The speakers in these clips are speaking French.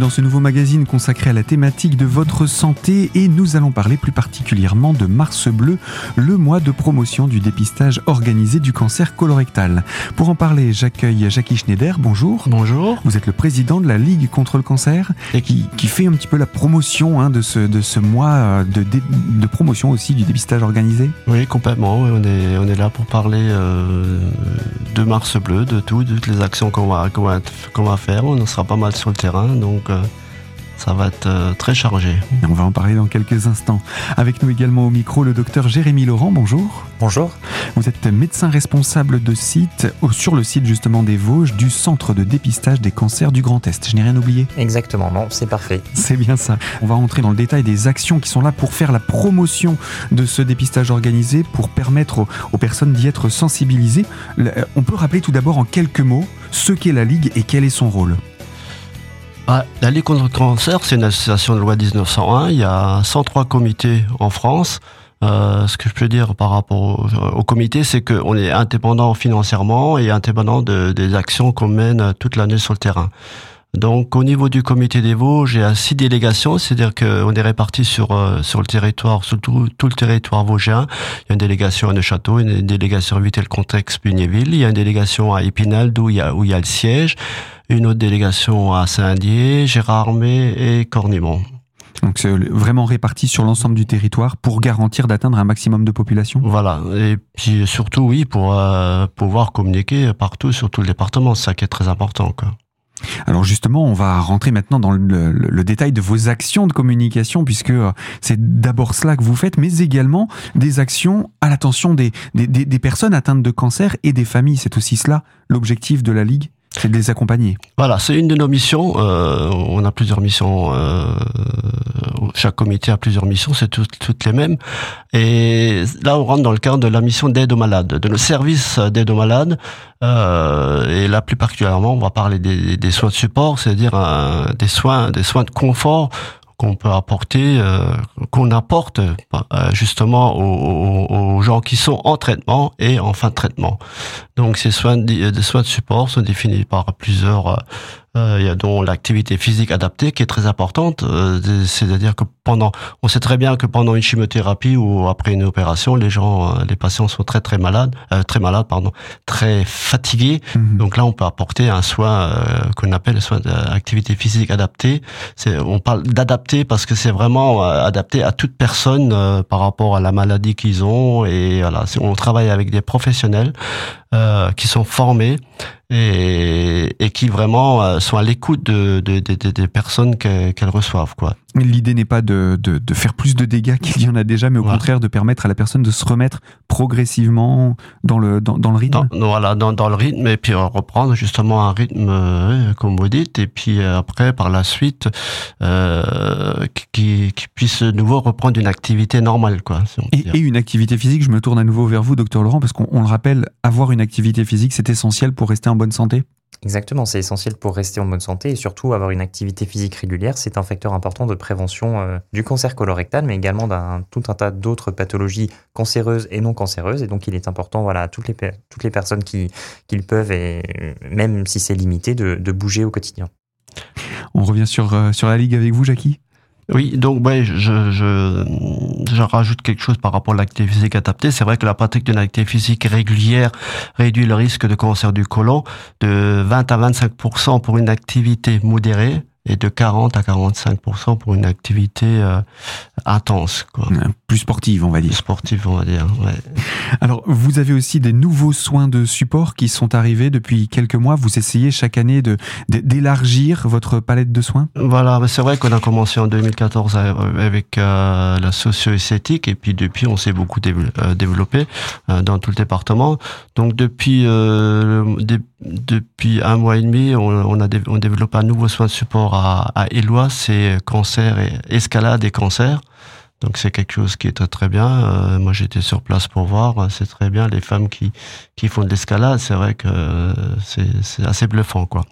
dans ce nouveau magazine consacré à la thématique de votre santé et nous allons parler plus particulièrement de Mars Bleu, le mois de promotion du dépistage organisé du cancer colorectal. Pour en parler, j'accueille Jackie Schneider. Bonjour. Bonjour. Vous êtes le président de la Ligue contre le cancer et qui, qui fait un petit peu la promotion hein, de, ce, de ce mois de, de, promotion aussi du dépistage organisé. Oui, complètement. On est, on est là pour parler euh, de Mars Bleu, de tout, de toutes les actions qu'on va, qu'on va, qu'on va faire. On en sera pas mal sur le terrain, donc euh, ça va être euh, très chargé. Et on va en parler dans quelques instants. Avec nous également au micro le docteur Jérémy Laurent, bonjour. Bonjour. Vous êtes médecin responsable de site, sur le site justement des Vosges, du Centre de dépistage des cancers du Grand Est. Je n'ai rien oublié Exactement, non, c'est parfait. C'est bien ça. On va rentrer dans le détail des actions qui sont là pour faire la promotion de ce dépistage organisé, pour permettre aux, aux personnes d'y être sensibilisées. On peut rappeler tout d'abord en quelques mots ce qu'est la Ligue et quel est son rôle. Ah, la Ligue contre le cancer, c'est une association de loi 1901. Il y a 103 comités en France. Euh, ce que je peux dire par rapport au, au comité, c'est qu'on est indépendant financièrement et indépendant de, des actions qu'on mène toute l'année sur le terrain. Donc au niveau du comité des Vosges, il y a six délégations, c'est-à-dire qu'on est répartis sur euh, sur le territoire, sur tout, tout, le territoire vosgien. Il y a une délégation à Neuchâteau, une délégation à Vitel-Contexte, Pugnéville. Il y a une délégation à Épinal, d'où il y a où il y a le siège. Une autre délégation à Saint-Dié, Gérardmer et Cornimont. Donc c'est vraiment réparti sur l'ensemble du territoire pour garantir d'atteindre un maximum de population. Voilà, et puis surtout oui pour euh, pouvoir communiquer partout sur tout le département, c'est ça qui est très important. Quoi. Alors justement, on va rentrer maintenant dans le, détail de vos actions de communication, puisque c'est d'abord cela que vous faites, mais également des actions à l'attention des, personnes atteintes de cancer et des familles. C'est aussi cela l'objectif de la Ligue c'est de les accompagner. Voilà, c'est une de nos missions. Euh, on a plusieurs missions. Euh, chaque comité a plusieurs missions, c'est toutes, toutes les mêmes. Et là, on rentre dans le cadre de la mission d'aide aux malades, de nos services d'aide aux malades. Euh, et là, plus particulièrement, on va parler des, des soins de support, c'est-à-dire des soins, des soins de confort qu'on peut apporter, euh, qu'on apporte euh, justement aux, aux, gens qui sont en traitement et en fin de traitement. Donc ces soins de, de soins de support sont définis par plusieurs euh, il y a donc l'activité physique adaptée qui est très importante. Euh, C'est-à-dire que pendant, on sait très bien que pendant une chimiothérapie ou après une opération, les gens, euh, les patients sont très très malades, euh, très malades, pardon, très fatigués. Mmh. Donc là, on peut apporter un soin euh, qu'on appelle le soin d'activité physique adaptée. On parle d'adapter parce que c'est vraiment adapté à toute personne par rapport à la maladie qu'ils ont et voilà, on travaille avec des professionnels qui sont formés et, et qui vraiment euh, sont à l'écoute de, de, de, des personnes qu'elles reçoivent. Quoi. L'idée n'est pas de, de, de, faire plus de dégâts qu'il y en a déjà, mais au voilà. contraire de permettre à la personne de se remettre progressivement dans le, dans, dans le rythme. Dans, voilà, dans, dans, le rythme, et puis reprendre justement un rythme, euh, comme vous dites, et puis euh, après, par la suite, euh, qui, qui puisse de nouveau reprendre une activité normale. Quoi, si et, et, une activité physique, je me tourne à nouveau vers vous, docteur Laurent, parce qu'on le rappelle, avoir une activité physique, c'est essentiel pour rester en bonne santé Exactement, c'est essentiel pour rester en bonne santé et surtout avoir une activité physique régulière, c'est un facteur important de prévention euh, du cancer colorectal, mais également d'un tout un tas d'autres pathologies cancéreuses et non cancéreuses. Et donc, il est important, voilà, toutes les toutes les personnes qui, qui peuvent et même si c'est limité, de, de, bouger au quotidien. On revient sur euh, sur la ligue avec vous, Jackie? Oui, donc ouais, je, je, je, rajoute quelque chose par rapport à l'activité physique adaptée. C'est vrai que la pratique d'une activité physique régulière réduit le risque de cancer du côlon de 20 à 25% pour une activité modérée et de 40 à 45% pour une activité euh, intense. Quoi. Plus sportive, on va dire. Sportive, on va dire, ouais. Alors, vous avez aussi des nouveaux soins de support qui sont arrivés depuis quelques mois. Vous essayez chaque année de d'élargir votre palette de soins? Voilà, c'est vrai qu'on a commencé en 2014 avec euh, la socio-esthétique et puis depuis, on s'est beaucoup développé euh, dans tout le département. Donc, depuis, depuis un mois et demi, on, on a on développe un nouveau soin de support à, à Éloi, c'est cancer et escalade et cancer. Donc c'est quelque chose qui est très, bien. Euh, moi j'étais sur place pour voir, c'est très bien. Les femmes qui qui font de l'escalade, c'est vrai que c'est assez bluffant quoi.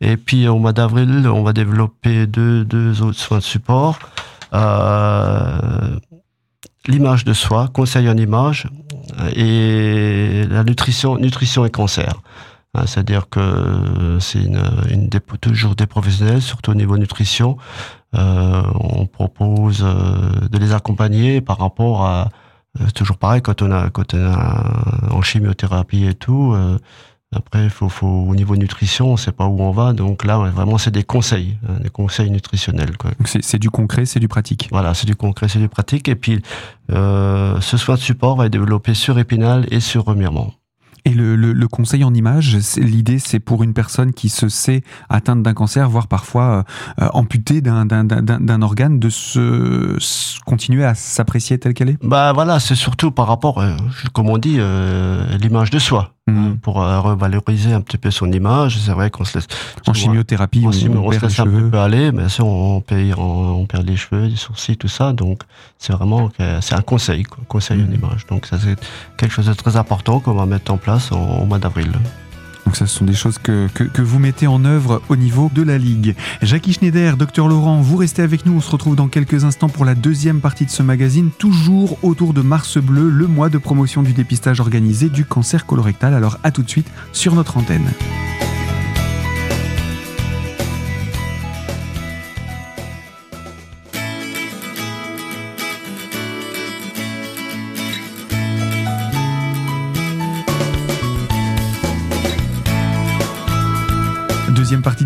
Et puis au mois d'avril, on va développer deux deux autres soins de support. Euh, l'image de soi, conseil en image et la nutrition nutrition et cancer. Hein, C'est-à-dire que c'est une, une des- toujours des professionnels, surtout au niveau nutrition. Euh, on propose euh, de les accompagner par rapport à euh, toujours pareil quand on a quand on a en chimiothérapie et tout. euh, après, faut, faut au niveau nutrition, on sait pas où on va. Donc là, ouais, vraiment, c'est des conseils, hein, des conseils nutritionnels. Quoi. Donc c'est c'est du concret, c'est du pratique. Voilà, c'est du concret, c'est du pratique. Et puis, euh, ce soin de support va être développé sur Épinal et sur Remiremont. Et le, le- conseil en image, l'idée c'est pour une personne qui se sait atteinte d'un cancer, voire parfois euh, euh, amputée d'un- organe, de se, se- continuer à s'apprécier telle qu'elle est? Bah voilà, c'est surtout par rapport, euh, comme on dit, euh, l'image de soi. Mhm. Pour euh, revaloriser un petit peu son image. C'est vrai qu'on se laisse. En chimiothérapie, on, on, on se perd les laisse un cheveux. peu aller, mais ça, on, perd, on, on perd les cheveux, les sourcils, tout ça. Donc, c'est vraiment c'est un conseil, quoi, conseil en image. Donc, ça, c'est quelque chose de très important qu'on va mettre en place en- au mois d'avril. Donc ça, ce sont des choses que, vous mettez en œuvre au niveau de la Ligue. Jackie Schneider, docteur Laurent, vous restez avec nous. On se retrouve dans quelques instants pour la deuxième partie de ce magazine, toujours autour de Mars Bleu, le mois de promotion du dépistage organisé du cancer colorectal. Alors à tout de suite sur notre antenne.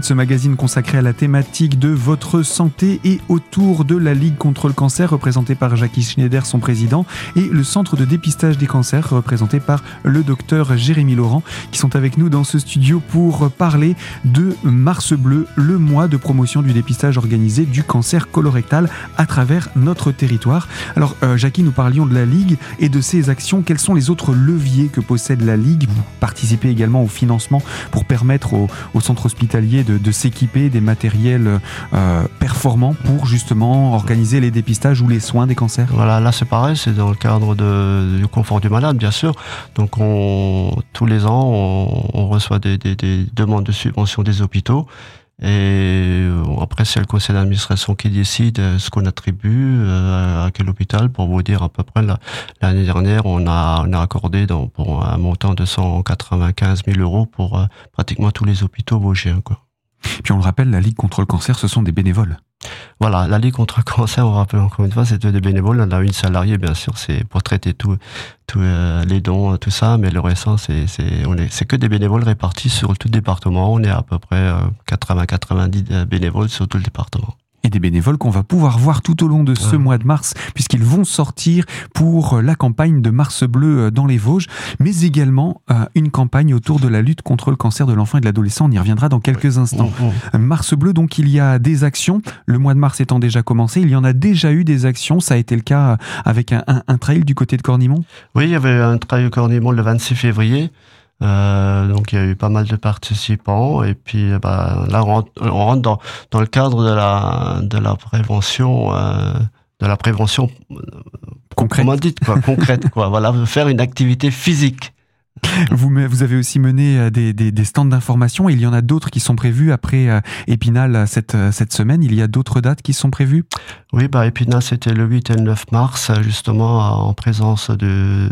Ce magazine consacrée à la thématique de votre santé et autour de la Ligue contre le cancer représentée par Jackie Schneider, son président, et le centre de dépistage des cancers représenté par le docteur Jérémy Laurent, qui sont avec nous dans ce studio pour parler de Mars Bleu, le mois de promotion du dépistage organisé du cancer colorectal à travers notre territoire. Alors, euh, Jackie, nous parlions de la Ligue et de ses actions. Quels sont les autres leviers que possède la Ligue? Vous participez également au financement pour permettre au, au centre hospitalier de, de s'équiper des matériels euh, performants pour justement organiser les dépistages ou les soins des cancers. Voilà, là c'est pareil, c'est dans le cadre du confort du malade, bien sûr. Donc on, tous les ans, on, reçoit des, des, des demandes de subvention des hôpitaux. Et euh, après, c'est le conseil d'administration qui décide euh, ce qu'on attribue à quel hôpital. Pour vous dire à peu près, la- l'année dernière, on a, on accordé pour un montant de 195 000 euros pour pratiquement tous les hôpitaux vosgiens. Puis on le rappelle, la Ligue contre le cancer, ce sont des bénévoles. Voilà, la Ligue contre le cancer, on rappelle encore une fois, c'est des bénévoles. On a une salariée, bien sûr, c'est pour traiter tout euh, les dons, tout ça, mais le restant, c'est, on est, c'est que des bénévoles répartis sur tout le département. On est à peu près 80-90 bénévoles sur tout le département. Des bénévoles qu'on va pouvoir voir tout au long de ce Ouais. mois de mars, puisqu'ils vont sortir pour la campagne de Mars Bleu dans les Vosges, mais également euh, une campagne autour de la lutte contre le cancer de l'enfant et de l'adolescent. On y reviendra dans quelques instants. Mars Bleu, donc il y a des actions. Le mois de mars étant déjà commencé, il y en a déjà eu des actions. Ça a été le cas avec un, un- un trail du côté de Cornimont? Oui, il y avait un trail au Cornimont le 26 février. Euh, donc il y a eu pas mal de participants et puis euh, bah, là on rentre, on rentre dans, dans le cadre de la de la prévention euh, de la prévention Concret. comment dit quoi concrète quoi voilà faire une activité physique Vous, avez aussi mené des, des- des stands d'information. Il y en a d'autres qui sont prévus après Épinal cette, cette semaine. Il y a d'autres dates qui sont prévues? oui bah Épinal c'était le 8 et le 9 mars justement en présence de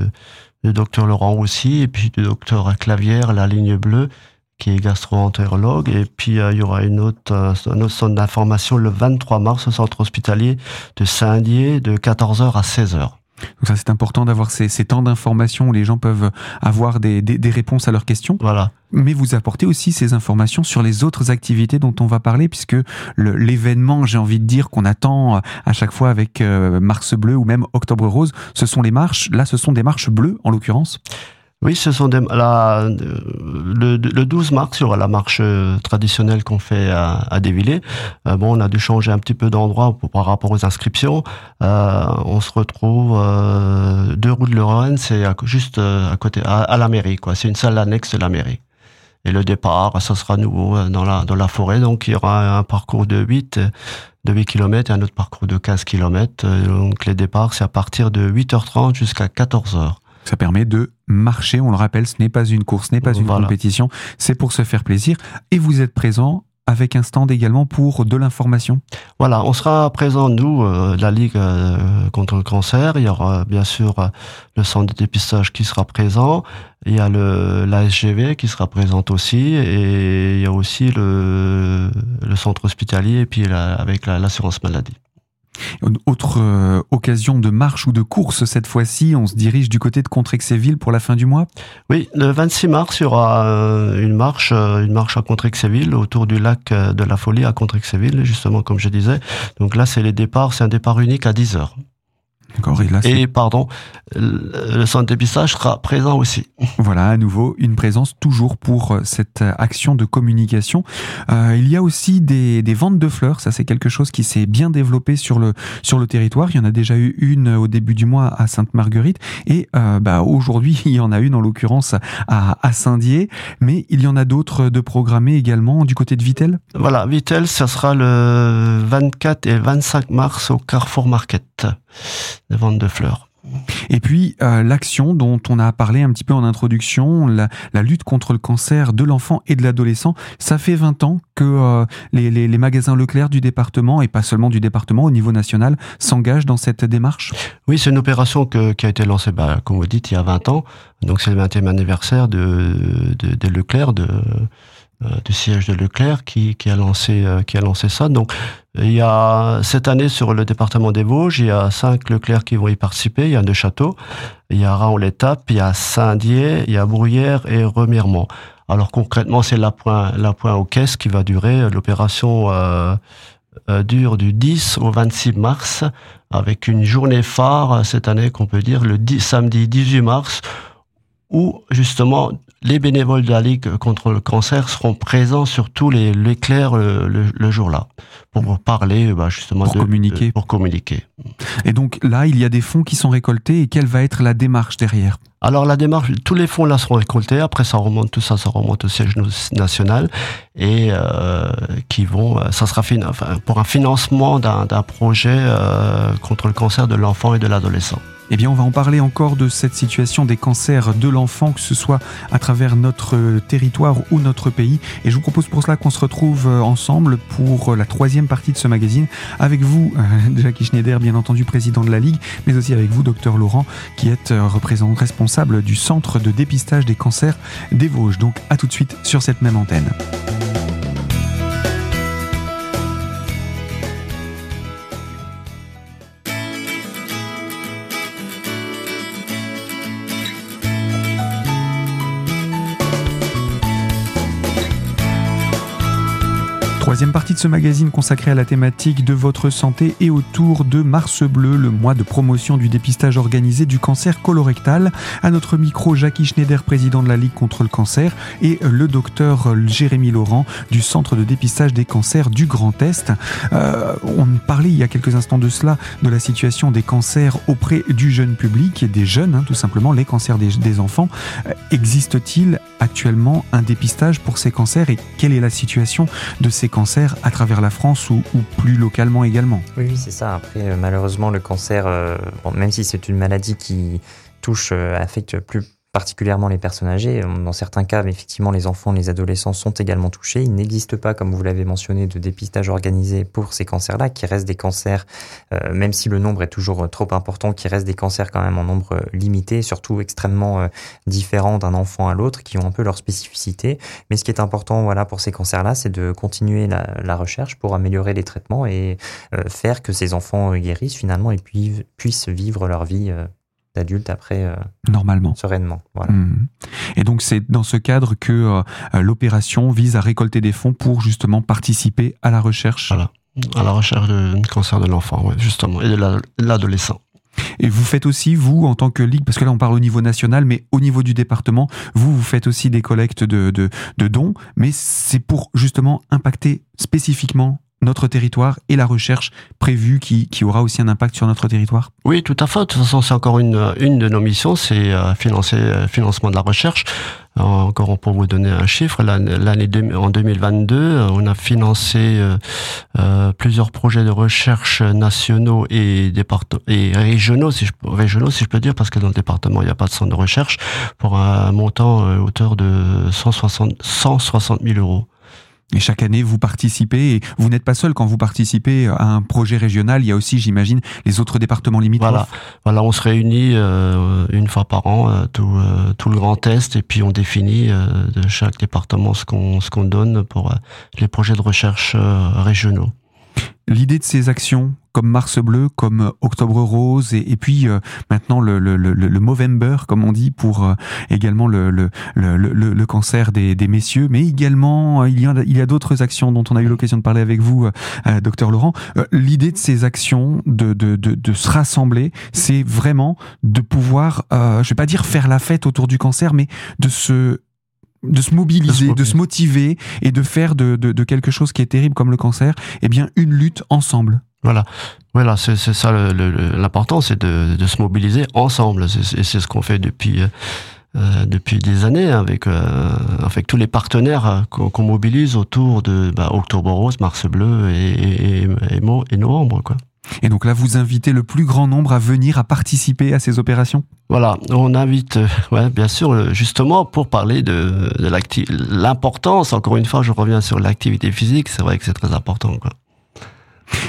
du docteur Laurent aussi et puis du docteur Clavière la ligne bleue qui est gastro-entérologue. Et puis euh, il y aura une autre euh, un autre d'information le 23 mars au centre hospitalier de Saint-Dié de 14h à 16h Donc ça, c'est important d'avoir ces, ces temps d'information où les gens peuvent avoir des, des- des réponses à leurs questions. voilà Mais vous apportez aussi ces informations sur les autres activités dont on va parler, puisque l'événement, j'ai envie de dire, qu'on attend euh, à chaque fois avec euh, Mars Bleu ou même Octobre Rose, ce sont les marches. Là, ce sont des marches bleues, en l'occurrence. Oui, ce sont des, la, le, le 12 mars, il y aura la marche euh, traditionnelle qu'on fait à, à Dévillers. Euh, bon, on a dû changer un petit peu d'endroit par rapport aux inscriptions. Euh, on se retrouve euh, deux rues de Lorraine, c'est juste euh, à côté, à, à la mairie, quoi. C'est une salle annexe de la mairie. Et le départ, ça sera nouveau euh, dans la, dans la forêt. Donc, il y aura un parcours de 8, euh, de 8 km et un autre parcours de 15 km. Donc, les départs, c'est à partir de 8h30 jusqu'à 14h. Ça permet de marcher. On le rappelle, ce n'est pas une course, ce n'est pas une compétition. C'est pour se faire plaisir. Et vous êtes présent avec un stand également pour de l'information. Voilà, on sera présent, nous, euh, la Ligue euh, contre le cancer. Il y aura bien sûr euh, le centre de dépistage qui sera présent. Il y a le l'ASGV qui sera présent aussi. Et il y a aussi le, le centre hospitalier et puis avec l'assurance maladie. Autre euh, occasion de marche ou de course cette fois-ci, on se dirige du côté de Contrexéville pour la fin du mois? Oui, le 26 mars, il y aura euh, une marche, euh, une marche à Contrexéville autour du lac de la Folie à Contrexéville, justement comme je disais. Donc là, c'est les départs, c'est un départ unique à 10 heures. Et, pardon, le centre dépistage sera présent aussi. Voilà, à nouveau, une présence toujours pour euh, cette euh, action de communication. Euh, il y a aussi des, des, ventes de fleurs, ça c'est quelque chose qui s'est bien développé sur le, sur le territoire. Il y en a déjà eu une au début du mois à Sainte-Marguerite et euh, bah, aujourd'hui il y en a une en l'occurrence à, à Saint-Dié, mais il y en a d'autres de programmés également du côté de Vitel. Voilà, Vitel, ça sera le 24 et 25 mars au Carrefour Market de vente de fleurs. Et puis euh, l'action dont on a parlé un petit peu en introduction, la, lutte contre le cancer de l'enfant et de l'adolescent, ça fait 20 ans que euh, les, les, magasins Leclerc du département, et pas seulement du département, au niveau national, s'engagent dans cette démarche Oui, c'est une opération que, qui a été lancée, bah, comme vous dites, il y a 20 ans. Donc c'est le 20e anniversaire de, de, de Leclerc, de, du siège de Leclerc qui, qui, a lancé euh, qui a lancé ça. Donc il y a cette année sur le département des Vosges, il y a cinq Leclerc qui vont y participer. Il y a Neuchâteau, il y a Raon-l'Étape, il y a Saint-Dié, il y a Bruyères et Remiremont. Alors concrètement, c'est la point la point aux caisses qui va durer. L'opération euh, euh, dure du 10 au 26 mars, avec une journée phare cette année qu'on peut dire le 10, samedi 18 mars, où justement les bénévoles de la Ligue contre le cancer seront présents sur tous les l'éclair le, le, jour-là pour parler bah, justement pour communiquer. pour communiquer. Et donc là, il y a des fonds qui sont récoltés et quelle va être la démarche derrière? Alors la démarche, tous les fonds là seront récoltés. Après ça remonte tout ça, ça remonte au siège national et euh, qui vont, euh, ça sera enfin, pour un financement d'un projet euh, contre le cancer de l'enfant et de l'adolescent. Eh bien, on va en parler encore de cette situation des cancers de l'enfant, que ce soit à travers notre territoire ou notre pays. Et je vous propose pour cela qu'on se retrouve euh, ensemble pour la troisième partie de ce magazine, avec vous, euh, Jackie Schneider, bien entendu, président de la Ligue, mais aussi avec vous, docteur Laurent, qui êtes euh, responsable du Centre de dépistage des cancers des Vosges. Donc, à tout de suite sur cette même antenne. Troisième partie de ce magazine consacré à la thématique de votre santé et autour de Mars Bleu, le mois de promotion du dépistage organisé du cancer colorectal. À notre micro, Jackie Schneider, président de la Ligue contre le cancer, et le docteur Jérémy Laurent du Centre de dépistage des cancers du Grand Est. Euh, on parlait il y a quelques instants de cela, de la situation des cancers auprès du jeune public et des jeunes, hein, tout simplement, les cancers des, des enfants. Euh, existe-t-il actuellement un dépistage pour ces cancers et quelle est la situation de ces cancers à travers la France ou, plus localement également? Oui, c'est ça. Après, euh, malheureusement, le cancer, euh, même si c'est une maladie qui touche, euh, affecte plus particulièrement les personnes âgées. Dans certains cas, effectivement, les enfants, les adolescents sont également touchés. Il n'existe pas, comme vous l'avez mentionné, de dépistage organisé pour ces cancers-là, qui restent des cancers, euh, même si le nombre est toujours trop important, qui restent des cancers quand même en nombre limité, surtout extrêmement euh, différents d'un enfant à l'autre, qui ont un peu leur spécificité. Mais ce qui est important, voilà, pour ces cancers-là, c'est de continuer la, recherche pour améliorer les traitements et euh, faire que ces enfants guérissent finalement et puis, puissent vivre leur vie d'adultes après euh, normalement sereinement voilà. Mmh. et donc c'est dans ce cadre que euh, l'opération vise à récolter des fonds pour justement participer à la recherche voilà. à la recherche du cancer de l'enfant ouais, justement et de l'adolescent et vous faites aussi, vous, en tant que ligue, parce que là on parle au niveau national, mais au niveau du département, vous, vous faites aussi des collectes de, de, de dons, mais c'est pour justement impacter spécifiquement notre territoire et la recherche prévue qui, qui, aura aussi un impact sur notre territoire Oui, tout à fait. De toute façon, c'est encore une, une de nos missions, c'est euh, financer euh, financement de la recherche. Encore pour vous donner un chiffre, l'année en 2022, euh, on a financé euh, plusieurs projets de recherche nationaux et, et régionaux, si je, régionaux, si je peux dire, parce que dans le département, il n'y a pas de centre de recherche, pour un montant à hauteur de 160, 160 000 euros. Et chaque année, vous participez, et vous n'êtes pas seul quand vous participez à un projet régional. Il y a aussi, j'imagine, les autres départements limitrophes. Voilà, voilà on se réunit euh, une fois par an, euh, tout, euh, tout le Grand Est, et puis on définit de chaque département ce qu'on ce qu'on donne pour les projets de recherche régionaux. L'idée de ces actions, comme Mars Bleu, comme Octobre Rose, et, puis euh, maintenant le, le, le, le, Movember, comme on dit, pour euh, également le, le, le, cancer des, des, messieurs, mais également euh, il y a, a d'autres actions dont on a eu l'occasion de parler avec vous, docteur Laurent. L'idée de ces actions, de, de, de, de se rassembler, c'est vraiment de pouvoir, je vais pas dire faire la fête autour du cancer, mais de se de se mobiliser, de se, motiver et de faire de, de, quelque chose qui est terrible comme le cancer, eh bien une lutte ensemble. Voilà, voilà, c'est ça l'important, c'est de, de, se mobiliser ensemble. Et c'est ce qu'on fait depuis euh, euh, depuis des années avec euh, avec tous les partenaires qu'on mobilise autour de bah, Octobre Rose, Mars Bleu et, et, et novembre, quoi. Et donc là, vous invitez le plus grand nombre à venir à participer à ces opérations? Voilà, on invite, euh, ouais, bien sûr, euh, justement pour parler de, l'importance, encore une fois, je reviens sur l'activité physique, c'est vrai que c'est très important.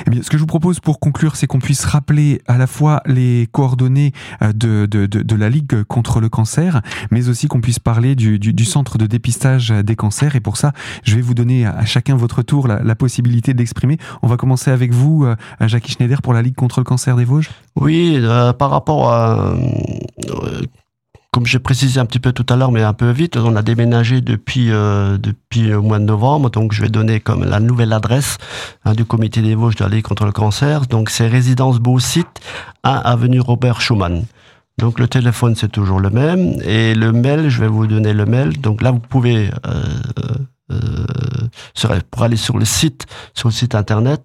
Eh bien, ce que je vous propose pour conclure, c'est qu'on puisse rappeler à la fois les coordonnées euh, de, de, de, de, la Ligue contre le cancer, mais aussi qu'on puisse parler du, du, du, centre de dépistage des cancers. Et pour ça, je vais vous donner à chacun votre tour la, la possibilité d'exprimer. On va commencer avec vous, euh, Jackie Schneider, pour la Ligue contre le cancer des Vosges. Oui, euh, par rapport à comme j'ai précisé un petit peu tout à l'heure, mais un peu vite, on a déménagé depuis euh, depuis le mois de novembre, donc je vais donner comme la nouvelle adresse hein, du comité des Vosges de la contre le cancer. Donc c'est résidence Beau Site, 1 avenue Robert Schumann. Donc le téléphone c'est toujours le même et le mail, je vais vous donner le mail. Donc là vous pouvez euh, euh, pour aller sur le site, sur le site internet,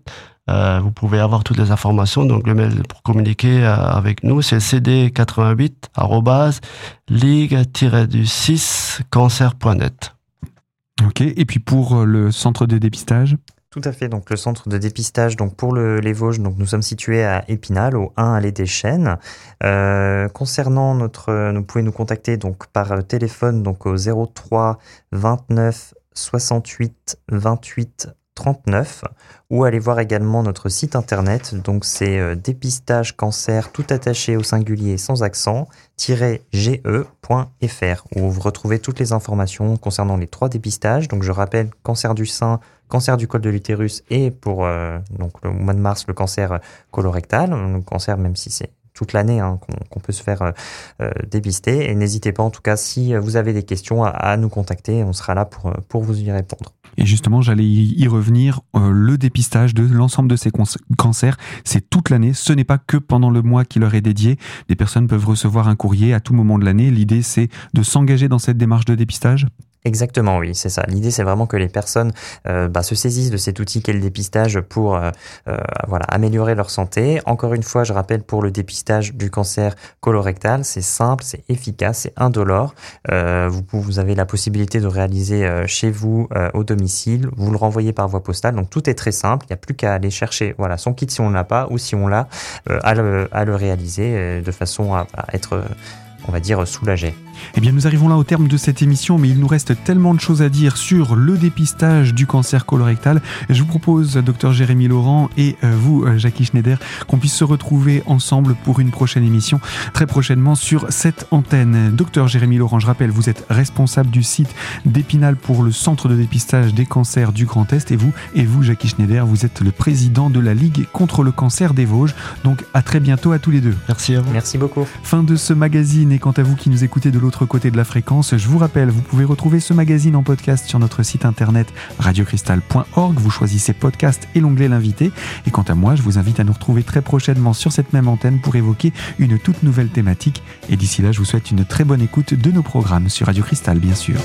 euh, vous pouvez avoir toutes les informations. Donc le mail pour communiquer euh, avec nous, c'est cd88 ligue-du6 cancer.net. Ok. Et puis pour euh, le centre de dépistage? Tout à fait. Donc le centre de dépistage, donc pour le, les Vosges, donc nous sommes situés à Épinal, au 1 allée des Chênes. Euh, concernant notre, vous pouvez nous contacter donc par téléphone donc au 03 29 68 28 39 ou allez voir également notre site internet. Donc c'est euh, dépistage cancer tout attaché au singulier sans accent ge.fr où vous retrouvez toutes les informations concernant les trois dépistages. Donc je rappelle cancer du sein, cancer du col de l'utérus et pour euh, donc le mois de mars le cancer colorectal, le cancer même si c'est toute l'année hein, qu'on peut se faire euh, dépister. Et n'hésitez pas, en tout cas, si vous avez des questions, à, nous contacter. On sera là pour, pour vous y répondre. Et justement, j'allais y revenir. Euh, le dépistage de l'ensemble de ces cancers, c'est toute l'année. Ce n'est pas que pendant le mois qui leur est dédié. Des personnes peuvent recevoir un courrier à tout moment de l'année. L'idée, c'est de s'engager dans cette démarche de dépistage Exactement, oui, c'est ça. L'idée, c'est vraiment que les personnes euh, bah, se saisissent de cet outil qu'est le dépistage pour euh, euh, voilà améliorer leur santé. Encore une fois, je rappelle pour le dépistage du cancer colorectal, c'est simple, c'est efficace, c'est indolore. vous, vous avez la possibilité de réaliser chez vous au domicile. Vous le renvoyez par voie postale, donc tout est très simple. Il n'y a plus qu'à aller chercher voilà son kit si on l'a pas ou si on l'a à le, à, le, réaliser de façon à, à être on va dire soulagé. Eh bien, nous arrivons là au terme de cette émission, mais il nous reste tellement de choses à dire sur le dépistage du cancer colorectal. Je vous propose, docteur Jérémy Laurent et euh, vous, euh, Jackie Schneider, qu'on puisse se retrouver ensemble pour une prochaine émission très prochainement sur cette antenne. Docteur Jérémy Laurent, je rappelle, vous êtes responsable du site d'Épinal pour le centre de dépistage des cancers du Grand Est et vous, et vous, Jackie Schneider, vous êtes le président de la Ligue contre le cancer des Vosges. Donc, à très bientôt à tous les deux. Merci à vous. Merci beaucoup. Fin de ce magazine et quant à vous qui nous écoutez de l'autre côté de la fréquence. Je vous rappelle, vous pouvez retrouver ce magazine en podcast sur notre site internet radiocristal.org. Vous choisissez podcast et l'onglet l'invité. Et quant à moi, je vous invite à nous retrouver très prochainement sur cette même antenne pour évoquer une toute nouvelle thématique. Et d'ici là, je vous souhaite une très bonne écoute de nos programmes sur Radio Cristal, bien sûr.